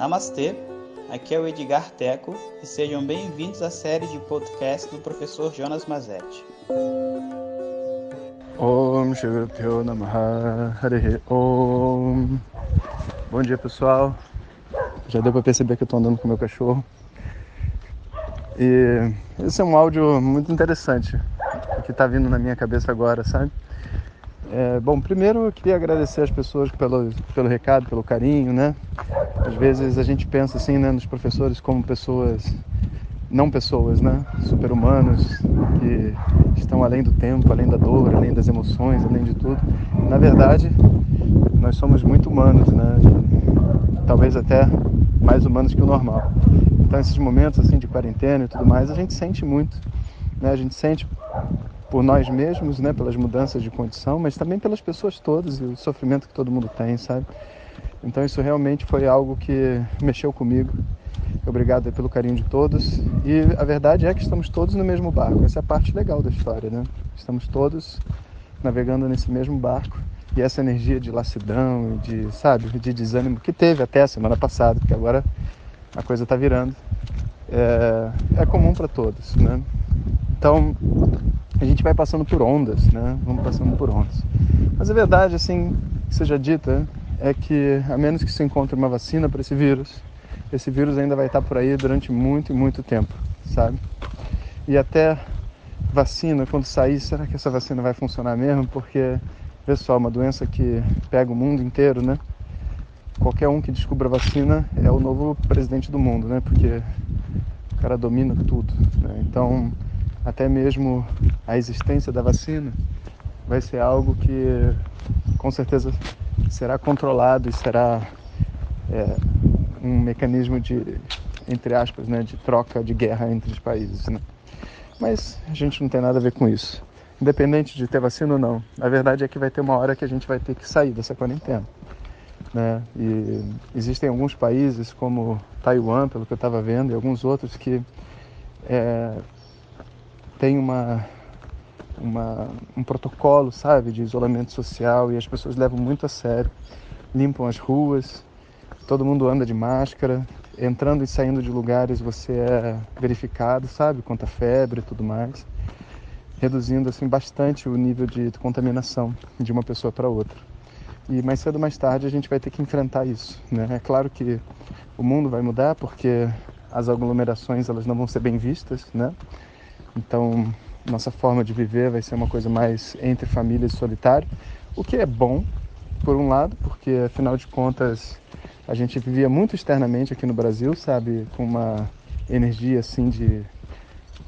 Namastê, aqui é o Edgar Teco e sejam bem-vindos à série de podcast do professor Jonas Mazetti. Bom dia pessoal, já deu para perceber que eu estou andando com meu cachorro e esse é um áudio muito interessante que está vindo na minha cabeça agora, sabe? É, bom, primeiro eu queria agradecer as pessoas pelo, pelo recado, pelo carinho, né? Às vezes a gente pensa assim, né, nos professores como pessoas, não pessoas, né? Super-humanos que estão além do tempo, além da dor, além das emoções, além de tudo. Na verdade, nós somos muito humanos, né? Talvez até mais humanos que o normal. Então, esses momentos assim de quarentena e tudo mais, a gente sente muito, né? A gente sente por nós mesmos, né, pelas mudanças de condição, mas também pelas pessoas todas e o sofrimento que todo mundo tem, sabe? Então isso realmente foi algo que mexeu comigo. Obrigado pelo carinho de todos. E a verdade é que estamos todos no mesmo barco. Essa é a parte legal da história, né? Estamos todos navegando nesse mesmo barco. E essa energia de lassidão, de, sabe, de desânimo que teve até a semana passada, porque agora a coisa está virando, é, é comum para todos, né? Então, a gente vai passando por ondas, né? Vamos passando por ondas. Mas a verdade, assim, seja dita, é que a menos que se encontre uma vacina para esse vírus, esse vírus ainda vai estar por aí durante muito e muito tempo, sabe? E até vacina, quando sair, será que essa vacina vai funcionar mesmo? Porque, pessoal, uma doença que pega o mundo inteiro, né? Qualquer um que descubra a vacina é o novo presidente do mundo, né? Porque o cara domina tudo, né? Então, até mesmo a existência da vacina vai ser algo que com certeza será controlado e será é, um mecanismo de, entre aspas, né, de troca de guerra entre os países. Né? Mas a gente não tem nada a ver com isso. Independente de ter vacina ou não, a verdade é que vai ter uma hora que a gente vai ter que sair dessa quarentena. Né? E existem alguns países, como Taiwan, pelo que eu estava vendo, e alguns outros que é, tem uma, uma, um protocolo, sabe, de isolamento social e as pessoas levam muito a sério, limpam as ruas, todo mundo anda de máscara, entrando e saindo de lugares você é verificado, sabe, quanto a febre e tudo mais, reduzindo assim bastante o nível de contaminação de uma pessoa para outra. E mais cedo ou mais tarde a gente vai ter que enfrentar isso, né? É claro que o mundo vai mudar porque as aglomerações elas não vão ser bem vistas, né? Então, nossa forma de viver vai ser uma coisa mais entre famílias e solitário, o que é bom, por um lado, porque afinal de contas a gente vivia muito externamente aqui no Brasil, sabe, com uma energia assim de,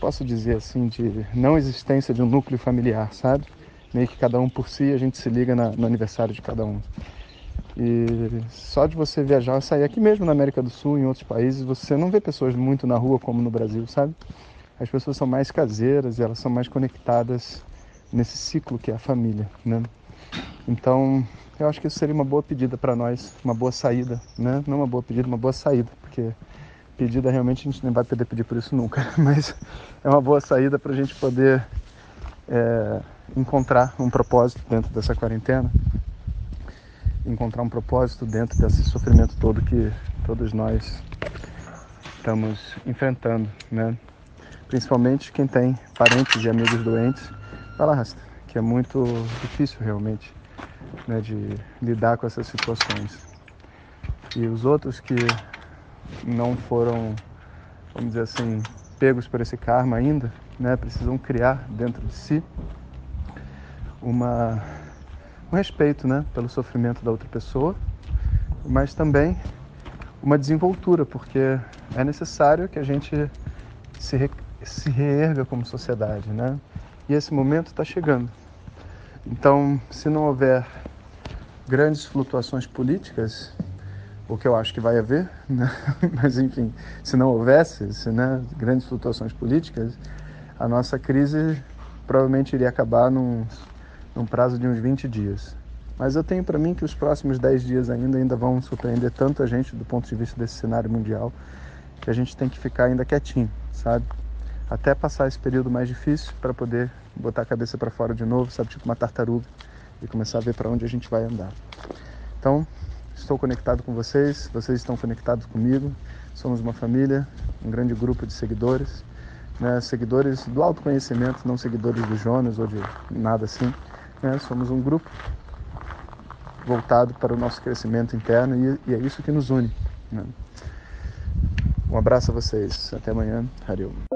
posso dizer assim, de não existência de um núcleo familiar, sabe? Meio que cada um por si, a gente se liga na, no aniversário de cada um. E só de você viajar, sair aqui mesmo na América do Sul, em outros países, você não vê pessoas muito na rua como no Brasil, sabe? As pessoas são mais caseiras e elas são mais conectadas nesse ciclo que é a família, né? Então, eu acho que isso seria uma boa pedida para nós, uma boa saída, né? Não uma boa pedida, uma boa saída, porque pedida realmente a gente nem vai poder pedir por isso nunca, mas é uma boa saída para a gente poder é, encontrar um propósito dentro dessa quarentena, encontrar um propósito dentro desse sofrimento todo que todos nós estamos enfrentando, né? Principalmente quem tem parentes e amigos doentes, vai lá, que é muito difícil realmente né, de lidar com essas situações. E os outros que não foram, vamos dizer assim, pegos por esse karma ainda, né, precisam criar dentro de si uma, um respeito né, pelo sofrimento da outra pessoa, mas também uma desenvoltura, porque é necessário que a gente se se reerga como sociedade, né? E esse momento está chegando. Então, se não houver grandes flutuações políticas, o que eu acho que vai haver, né? mas enfim, se não houvesse se, né, grandes flutuações políticas, a nossa crise provavelmente iria acabar num, num prazo de uns 20 dias. Mas eu tenho para mim que os próximos 10 dias ainda, ainda vão surpreender tanto a gente do ponto de vista desse cenário mundial, que a gente tem que ficar ainda quietinho, sabe? Até passar esse período mais difícil para poder botar a cabeça para fora de novo, sabe, tipo uma tartaruga e começar a ver para onde a gente vai andar. Então, estou conectado com vocês, vocês estão conectados comigo. Somos uma família, um grande grupo de seguidores, né? seguidores do autoconhecimento, não seguidores do Jonas ou de nada assim. Né? Somos um grupo voltado para o nosso crescimento interno e, e é isso que nos une. Né? Um abraço a vocês. Até amanhã. Hariom.